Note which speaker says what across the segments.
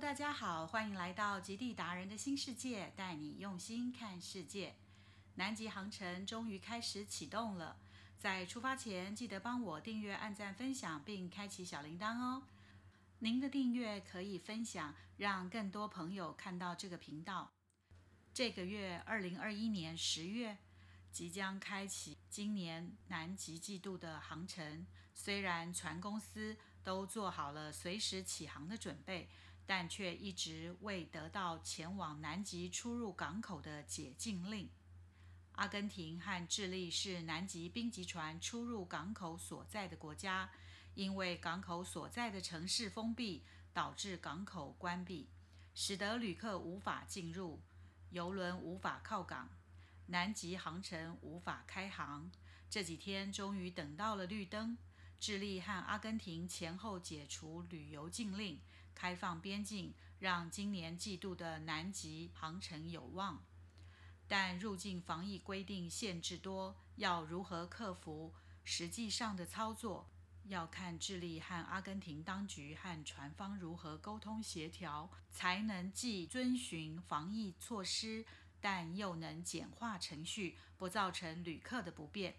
Speaker 1: 大家好，欢迎来到极地达人的新世界，带你用心看世界。南极航程终于开始启动了，在出发前记得帮我订阅、按赞、分享，并开启小铃铛哦。您的订阅可以分享，让更多朋友看到这个频道。这个月，二零二一年十月。即将开启今年南极季度的航程。虽然船公司都做好了随时起航的准备，但却一直未得到前往南极出入港口的解禁令。阿根廷和智利是南极冰级船出入港口所在的国家，因为港口所在的城市封闭，导致港口关闭，使得旅客无法进入，游轮无法靠港。南极航程无法开航，这几天终于等到了绿灯。智利和阿根廷前后解除旅游禁令，开放边境，让今年季度的南极航程有望。但入境防疫规定限制多，要如何克服？实际上的操作要看智利和阿根廷当局和船方如何沟通协调，才能既遵循防疫措施。但又能简化程序，不造成旅客的不便。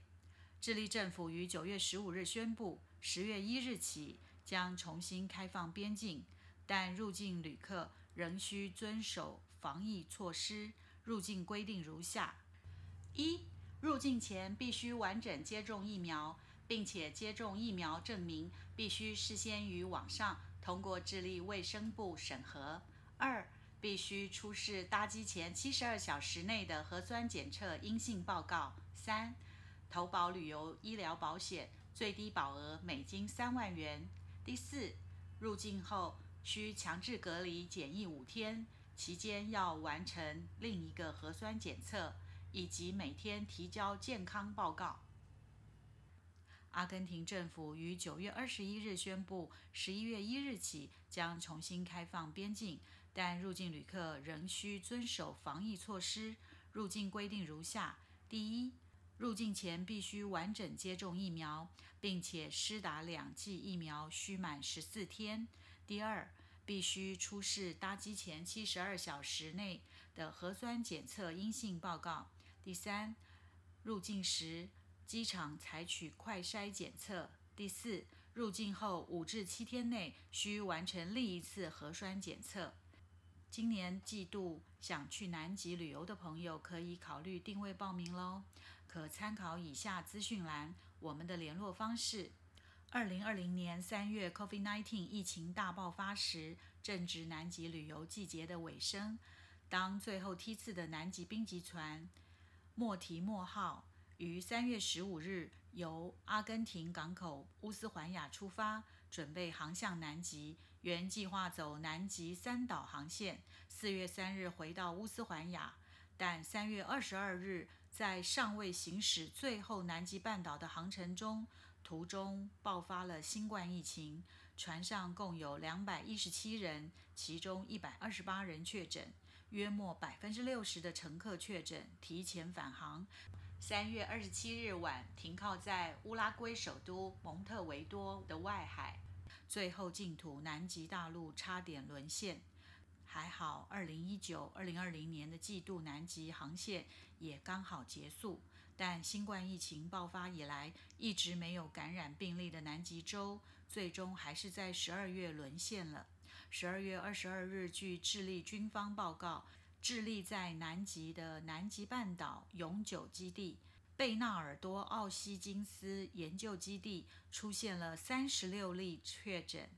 Speaker 1: 智利政府于九月十五日宣布，十月一日起将重新开放边境，但入境旅客仍需遵守防疫措施。入境规定如下：一、入境前必须完整接种疫苗，并且接种疫苗证明必须事先于网上通过智利卫生部审核。二、必须出示搭机前七十二小时内的核酸检测阴性报告。三、投保旅游医疗保险，最低保额美金三万元。第四，入境后需强制隔离检疫五天，期间要完成另一个核酸检测，以及每天提交健康报告。阿根廷政府于九月二十一日宣布，十一月一日起将重新开放边境，但入境旅客仍需遵守防疫措施。入境规定如下：第一，入境前必须完整接种疫苗，并且施打两剂疫苗需满十四天；第二，必须出示搭机前七十二小时内的核酸检测阴性报告；第三，入境时。机场采取快筛检测。第四，入境后五至七天内需完成另一次核酸检测。今年季度想去南极旅游的朋友可以考虑定位报名喽，可参考以下资讯栏我们的联络方式。二零二零年三月，COVID-19 疫情大爆发时，正值南极旅游季节的尾声。当最后梯次的南极冰级船莫提莫号。于三月十五日由阿根廷港口乌斯环亚出发，准备航向南极。原计划走南极三岛航线，四月三日回到乌斯环亚。但三月二十二日，在尚未行驶最后南极半岛的航程中，途中爆发了新冠疫情，船上共有两百一十七人，其中一百二十八人确诊，约莫百分之六十的乘客确诊，提前返航。三月二十七日晚，停靠在乌拉圭首都蒙特维多的外海，最后净土南极大陆差点沦陷。还好，二零一九、二零二零年的季度南极航线也刚好结束。但新冠疫情爆发以来，一直没有感染病例的南极洲，最终还是在十二月沦陷了。十二月二十二日，据智利军方报告。智利在南极的南极半岛永久基地贝纳尔多奥西金斯研究基地出现了三十六例确诊，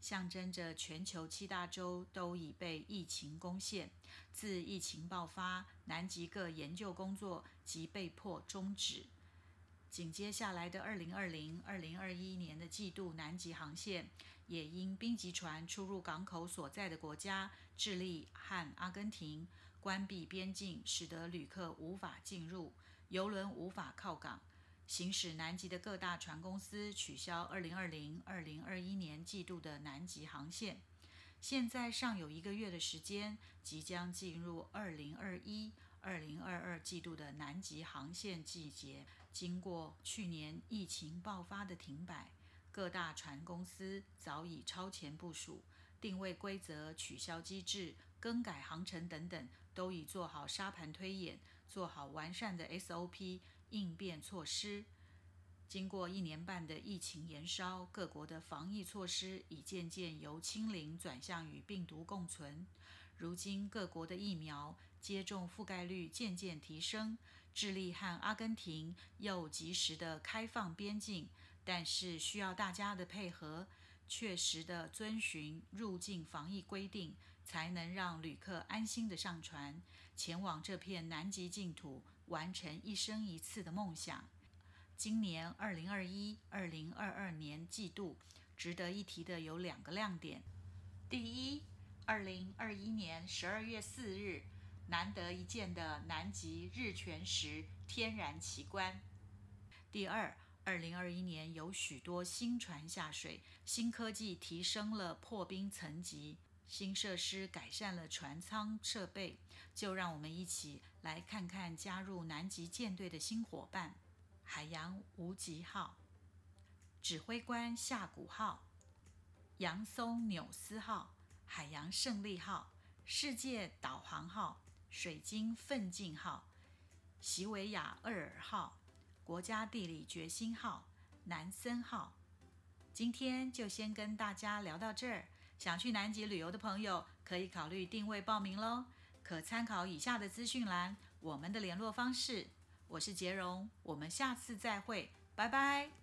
Speaker 1: 象征着全球七大洲都已被疫情攻陷。自疫情爆发，南极各研究工作即被迫终止。紧接下来的二零二零、二零二一年的季度南极航线，也因冰级船出入港口所在的国家智利和阿根廷关闭边境，使得旅客无法进入，游轮无法靠港。行驶南极的各大船公司取消二零二零、二零二一年季度的南极航线。现在尚有一个月的时间，即将进入二零二一。二零二二季度的南极航线季节，经过去年疫情爆发的停摆，各大船公司早已超前部署，定位规则、取消机制、更改航程等等，都已做好沙盘推演，做好完善的 SOP 应变措施。经过一年半的疫情延烧，各国的防疫措施已渐渐由清零转向与病毒共存。如今，各国的疫苗接种覆盖率渐渐提升，智利和阿根廷又及时的开放边境，但是需要大家的配合，确实的遵循入境防疫规定，才能让旅客安心的上船，前往这片南极净土，完成一生一次的梦想。今年二零二一、二零二二年季度，值得一提的有两个亮点。第一，二零二一年十二月四日，难得一见的南极日全食天然奇观。第二，二零二一年有许多新船下水，新科技提升了破冰层级，新设施改善了船舱设备。就让我们一起来看看加入南极舰队的新伙伴。海洋无极号、指挥官夏谷号、洋松纽斯号、海洋胜利号、世界导航号、水晶奋进号、席维亚厄尔号、国家地理决心号、南森号。今天就先跟大家聊到这儿。想去南极旅游的朋友，可以考虑定位报名喽。可参考以下的资讯栏，我们的联络方式。我是杰荣，我们下次再会，拜拜。